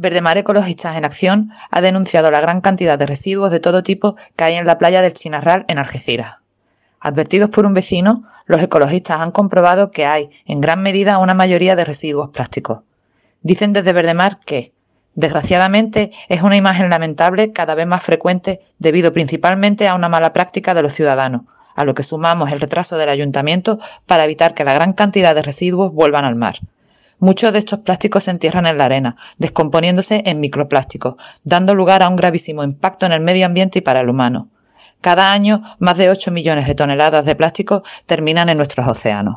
Verdemar Ecologistas en Acción ha denunciado la gran cantidad de residuos de todo tipo que hay en la playa del Chinarral en Algeciras. Advertidos por un vecino, los ecologistas han comprobado que hay, en gran medida, una mayoría de residuos plásticos. Dicen desde Verdemar que, desgraciadamente, es una imagen lamentable cada vez más frecuente debido principalmente a una mala práctica de los ciudadanos, a lo que sumamos el retraso del ayuntamiento para evitar que la gran cantidad de residuos vuelvan al mar. Muchos de estos plásticos se entierran en la arena, descomponiéndose en microplásticos, dando lugar a un gravísimo impacto en el medio ambiente y para el humano. Cada año, más de 8 millones de toneladas de plástico terminan en nuestros océanos.